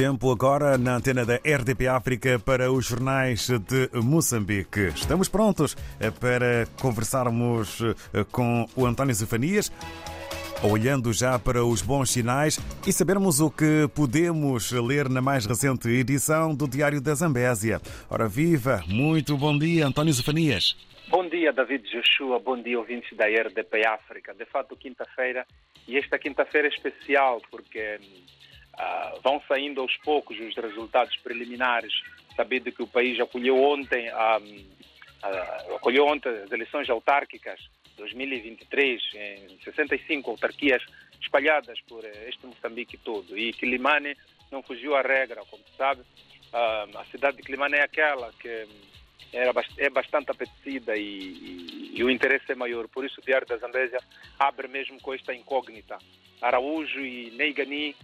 Tempo agora na antena da RDP África para os jornais de Moçambique. Estamos prontos para conversarmos com o António Zefanias, olhando já para os bons sinais e sabermos o que podemos ler na mais recente edição do Diário da Zambésia. Ora viva, muito bom dia, António Zefanias. Bom dia, David Joshua. Bom dia, ouvintes da RDP África. De fato, quinta-feira, e esta quinta-feira é especial porque uh, vão saindo aos poucos os resultados preliminares, sabendo que o país acolheu ontem, um, uh, acolheu ontem as eleições autárquicas 2023 em 65 autarquias espalhadas por este Moçambique todo. E Quilimane não fugiu à regra, como se sabe. A cidade de Quilimane é aquela que era, é bastante apetecida e, e, e, o interesse é maior. Por isso o Diário da Zambésia abre mesmo com esta incógnita. Araújo e Neigani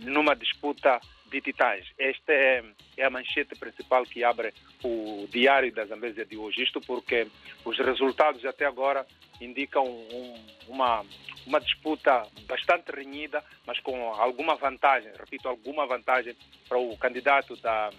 numa disputa de titãs. Esta é, é, a manchete principal que abre o Diário da Zambésia de hoje. Isto porque os resultados até agora indicam um, uma, uma disputa bastante renhida, mas com alguma vantagem, repito, alguma vantagem para o candidato da,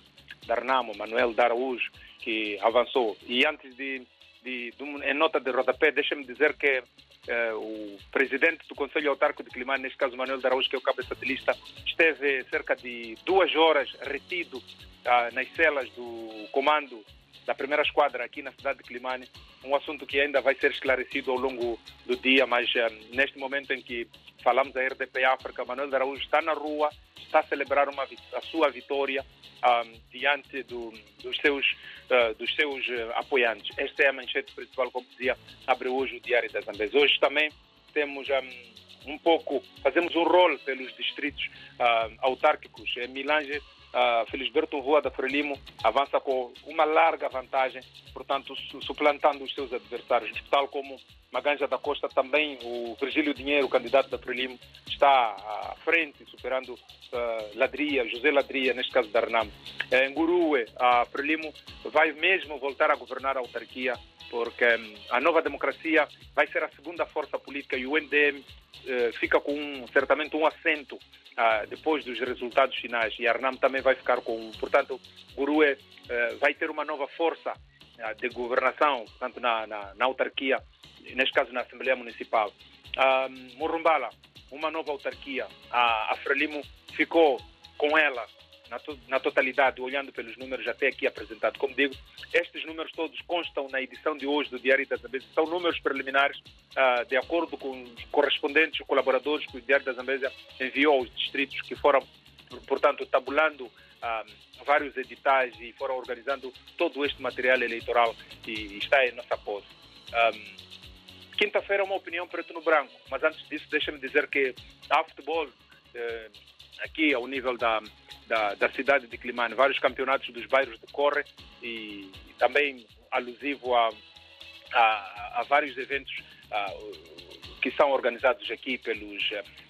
da Renamo, Manuel Daraújo, que avançou. E antes de, de, de em nota de rodapé, deixa-me dizer que eh, o presidente do Conselho Autárquico de Clima, neste caso Manuel Daraújo, que é o cabeça de lista, esteve cerca de duas horas retido ah, nas celas do comando da primeira esquadra aqui na cidade de Climane, um assunto que ainda vai ser esclarecido ao longo do dia, mas uh, neste momento em que falamos da RDP África, Manuel Araújo está na rua, está a celebrar uma, a sua vitória um, diante do, dos seus, uh, dos seus uh, apoiantes. Esta é a manchete principal, como dizia, abre hoje o Diário das Zambésia. Hoje também temos um, um pouco, fazemos um rol pelos distritos autárquicos. Em Milange uh, Felisberto Rua da Frelimo avança com uma larga vantagem, portanto, suplantando os seus adversários, tal como Maganja da Costa também, o Virgílio Dinheiro, candidato da Frelimo, está à frente, superando uh, Ladria, José Ladria, neste caso da Renam. Eh, em Gurue, a Frelimo vai mesmo voltar a governar a autarquia, porque um, a nova democracia vai ser a segunda força política e o uh, eh, fica com um, certamente um assento ah, depois dos resultados finais. E a Arnam também vai ficar com. Portanto, Gurue uh, vai ter uma nova força uh, de governação, portanto, na, na, na, autarquia, neste caso na Assembleia Municipal. Uh, Murumbala, uma nova autarquia. A, a Frelimo ficou com ela na, to na totalidade, olhando pelos números até aqui apresentados. Como digo, estes números todos constam na edição de hoje do Diário da Zambésia. São números preliminares, uh, de acordo com os correspondentes colaboradores que o Diário da Zambésia enviou aos distritos que foram, portanto, tabulando uh, vários editais e foram organizando todo este material eleitoral que está em nossa posse. Um, ah, Quinta-feira é uma opinião preto no branco, mas antes disso deixa-me dizer que há futebol aqui ao nível da, da, da cidade de Climane, vários campeonatos dos bairros decorrem e, e também alusivo a, a, a vários eventos a, que são organizados aqui pelos,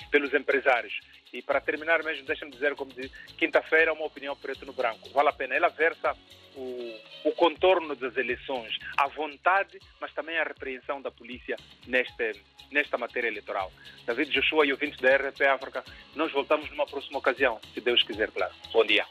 pelos empresários. E para terminar mesmo, deixa-me dizer, como diz, quinta-feira é uma opinião preto no branco. Vale a pena. Ela versa o, o contorno das eleições, a vontade, mas também a repreensão da polícia neste, nesta matéria eleitoral. David Joshua e ouvintes da RP África, nós voltamos numa próxima ocasião, se Deus quiser, claro. Bom dia.